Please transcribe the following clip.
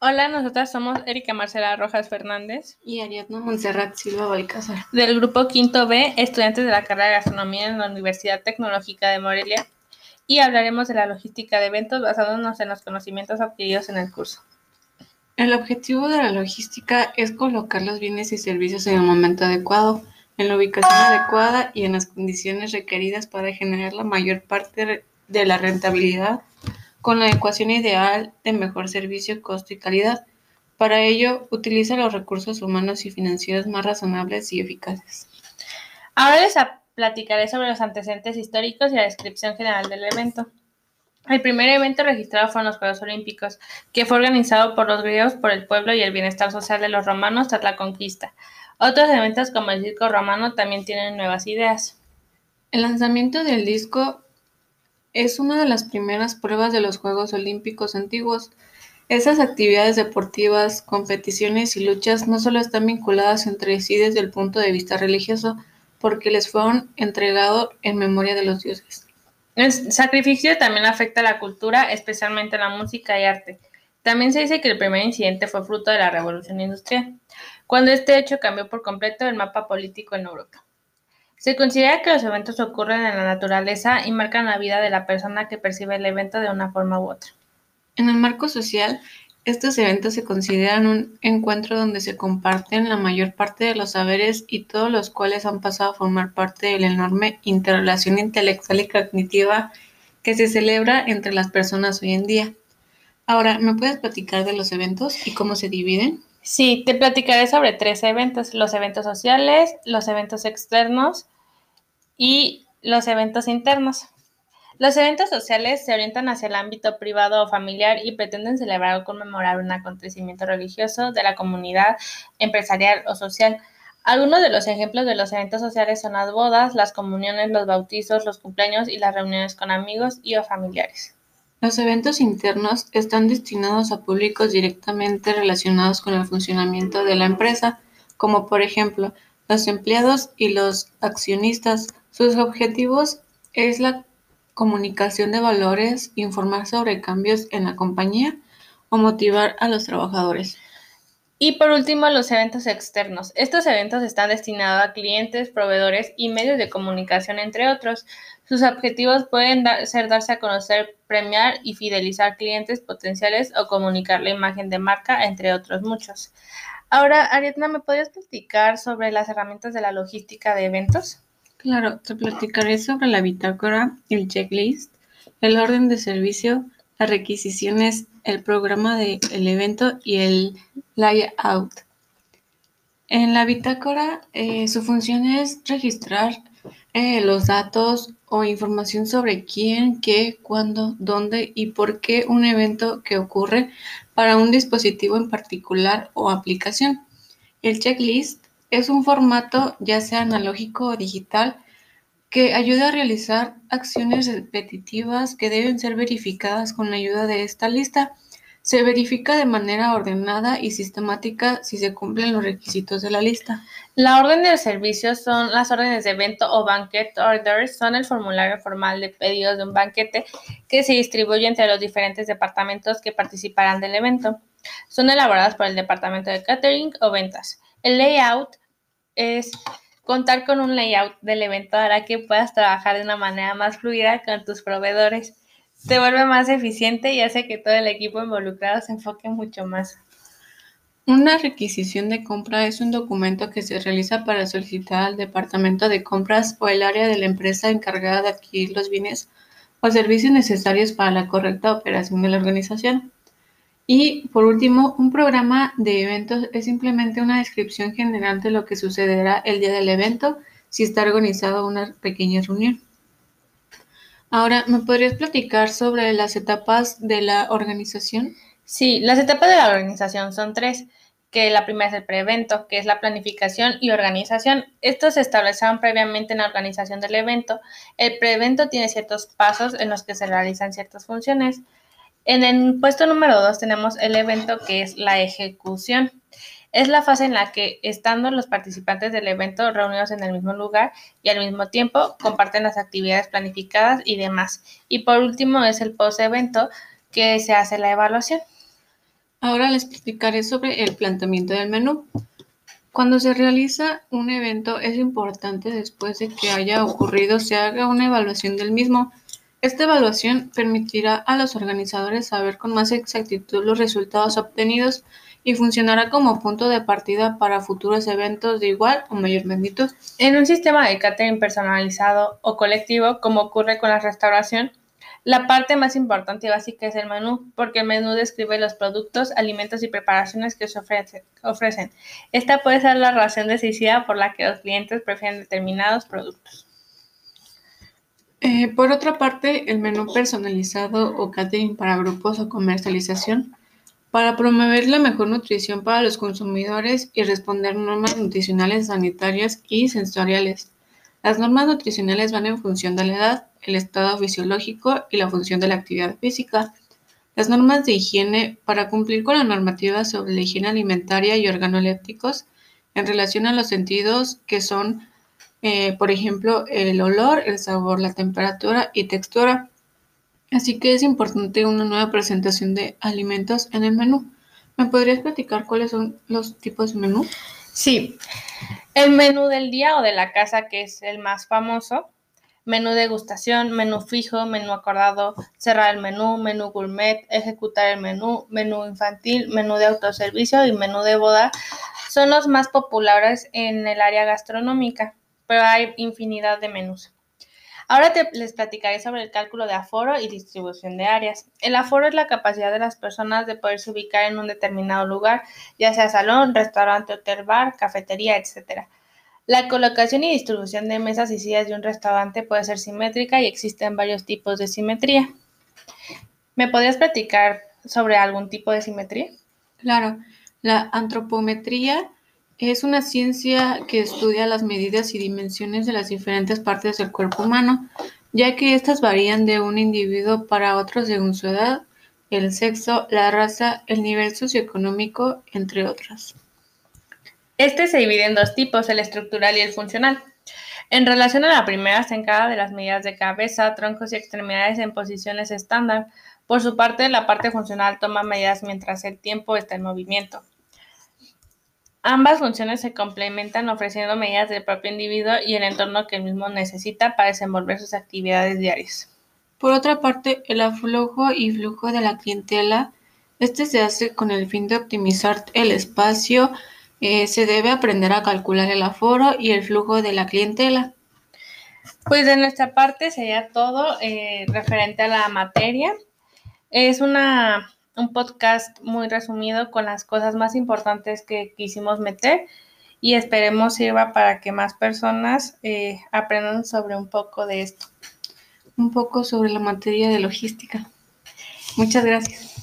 Hola, nosotras somos Erika Marcela Rojas Fernández y Ariadna Montserrat Silva Balcázar. Del grupo Quinto B, estudiantes de la carrera de gastronomía en la Universidad Tecnológica de Morelia, y hablaremos de la logística de eventos basándonos en los conocimientos adquiridos en el curso. El objetivo de la logística es colocar los bienes y servicios en el momento adecuado, en la ubicación adecuada y en las condiciones requeridas para generar la mayor parte de la rentabilidad con la ecuación ideal de mejor servicio, costo y calidad. Para ello, utiliza los recursos humanos y financieros más razonables y eficaces. Ahora les platicaré sobre los antecedentes históricos y la descripción general del evento. El primer evento registrado fueron los Juegos Olímpicos, que fue organizado por los griegos por el pueblo y el bienestar social de los romanos tras la conquista. Otros eventos como el circo romano también tienen nuevas ideas. El lanzamiento del disco es una de las primeras pruebas de los Juegos Olímpicos antiguos. Esas actividades deportivas, competiciones y luchas no solo están vinculadas entre sí desde el punto de vista religioso, porque les fueron entregados en memoria de los dioses. El sacrificio también afecta a la cultura, especialmente la música y arte. También se dice que el primer incidente fue fruto de la revolución industrial, cuando este hecho cambió por completo el mapa político en Europa. Se considera que los eventos ocurren en la naturaleza y marcan la vida de la persona que percibe el evento de una forma u otra. En el marco social, estos eventos se consideran un encuentro donde se comparten la mayor parte de los saberes y todos los cuales han pasado a formar parte de la enorme interrelación intelectual y cognitiva que se celebra entre las personas hoy en día. Ahora, ¿me puedes platicar de los eventos y cómo se dividen? Sí, te platicaré sobre tres eventos, los eventos sociales, los eventos externos y los eventos internos. Los eventos sociales se orientan hacia el ámbito privado o familiar y pretenden celebrar o conmemorar un acontecimiento religioso de la comunidad empresarial o social. Algunos de los ejemplos de los eventos sociales son las bodas, las comuniones, los bautizos, los cumpleaños y las reuniones con amigos y o familiares. Los eventos internos están destinados a públicos directamente relacionados con el funcionamiento de la empresa, como por ejemplo los empleados y los accionistas. Sus objetivos es la comunicación de valores, informar sobre cambios en la compañía o motivar a los trabajadores. Y por último, los eventos externos. Estos eventos están destinados a clientes, proveedores y medios de comunicación, entre otros. Sus objetivos pueden ser darse a conocer, premiar y fidelizar clientes potenciales o comunicar la imagen de marca, entre otros muchos. Ahora, Ariadna, ¿me podrías platicar sobre las herramientas de la logística de eventos? Claro, te platicaré sobre la bitácora, el checklist, el orden de servicio, las requisiciones, el programa del evento y el layout. En la bitácora, eh, su función es registrar eh, los datos o información sobre quién, qué, cuándo, dónde y por qué un evento que ocurre para un dispositivo en particular o aplicación. El checklist es un formato ya sea analógico o digital que ayuda a realizar acciones repetitivas que deben ser verificadas con la ayuda de esta lista. Se verifica de manera ordenada y sistemática si se cumplen los requisitos de la lista. La orden de servicios son las órdenes de evento o banquet orders, son el formulario formal de pedidos de un banquete que se distribuye entre los diferentes departamentos que participarán del evento. Son elaboradas por el departamento de catering o ventas. El layout es Contar con un layout del evento hará que puedas trabajar de una manera más fluida con tus proveedores. Te vuelve más eficiente y hace que todo el equipo involucrado se enfoque mucho más. Una requisición de compra es un documento que se realiza para solicitar al departamento de compras o el área de la empresa encargada de adquirir los bienes o servicios necesarios para la correcta operación de la organización. Y por último, un programa de eventos es simplemente una descripción general de lo que sucederá el día del evento si está organizado una pequeña reunión. Ahora, ¿me podrías platicar sobre las etapas de la organización? Sí, las etapas de la organización son tres, que la primera es el preevento, que es la planificación y organización. Estos se establecieron previamente en la organización del evento. El preevento tiene ciertos pasos en los que se realizan ciertas funciones. En el puesto número dos tenemos el evento que es la ejecución. Es la fase en la que, estando los participantes del evento reunidos en el mismo lugar y al mismo tiempo, comparten las actividades planificadas y demás. Y por último es el post-evento que se hace la evaluación. Ahora les explicaré sobre el planteamiento del menú. Cuando se realiza un evento es importante después de que haya ocurrido se haga una evaluación del mismo. Esta evaluación permitirá a los organizadores saber con más exactitud los resultados obtenidos y funcionará como punto de partida para futuros eventos de igual o mayor magnitud. En un sistema de catering personalizado o colectivo, como ocurre con la restauración, la parte más importante y básica es el menú, porque el menú describe los productos, alimentos y preparaciones que se ofrecen. Esta puede ser la razón decisiva por la que los clientes prefieren determinados productos. Eh, por otra parte, el menú personalizado o catering para grupos o comercialización, para promover la mejor nutrición para los consumidores y responder normas nutricionales, sanitarias y sensoriales. Las normas nutricionales van en función de la edad, el estado fisiológico y la función de la actividad física. Las normas de higiene para cumplir con la normativa sobre la higiene alimentaria y organolépticos en relación a los sentidos que son, eh, por ejemplo, el olor, el sabor, la temperatura y textura. Así que es importante una nueva presentación de alimentos en el menú. ¿Me podrías platicar cuáles son los tipos de menú? Sí, el menú del día o de la casa, que es el más famoso, menú degustación, menú fijo, menú acordado, cerrar el menú, menú gourmet, ejecutar el menú, menú infantil, menú de autoservicio y menú de boda son los más populares en el área gastronómica, pero hay infinidad de menús. Ahora te, les platicaré sobre el cálculo de aforo y distribución de áreas. El aforo es la capacidad de las personas de poderse ubicar en un determinado lugar, ya sea salón, restaurante, hotel, bar, cafetería, etc. La colocación y distribución de mesas y sillas de un restaurante puede ser simétrica y existen varios tipos de simetría. ¿Me podrías platicar sobre algún tipo de simetría? Claro, la antropometría es una ciencia que estudia las medidas y dimensiones de las diferentes partes del cuerpo humano, ya que éstas varían de un individuo para otro según su edad, el sexo, la raza, el nivel socioeconómico, entre otras. Este se divide en dos tipos, el estructural y el funcional. En relación a la primera, se encarga de las medidas de cabeza, troncos y extremidades en posiciones estándar. Por su parte, la parte funcional toma medidas mientras el tiempo está en movimiento. Ambas funciones se complementan ofreciendo medidas del propio individuo y el entorno que el mismo necesita para desenvolver sus actividades diarias. Por otra parte, el aflujo y flujo de la clientela, este se hace con el fin de optimizar el espacio eh, se debe aprender a calcular el aforo y el flujo de la clientela. Pues de nuestra parte sería todo eh, referente a la materia. Es una, un podcast muy resumido con las cosas más importantes que quisimos meter y esperemos sirva para que más personas eh, aprendan sobre un poco de esto. Un poco sobre la materia de logística. Muchas gracias.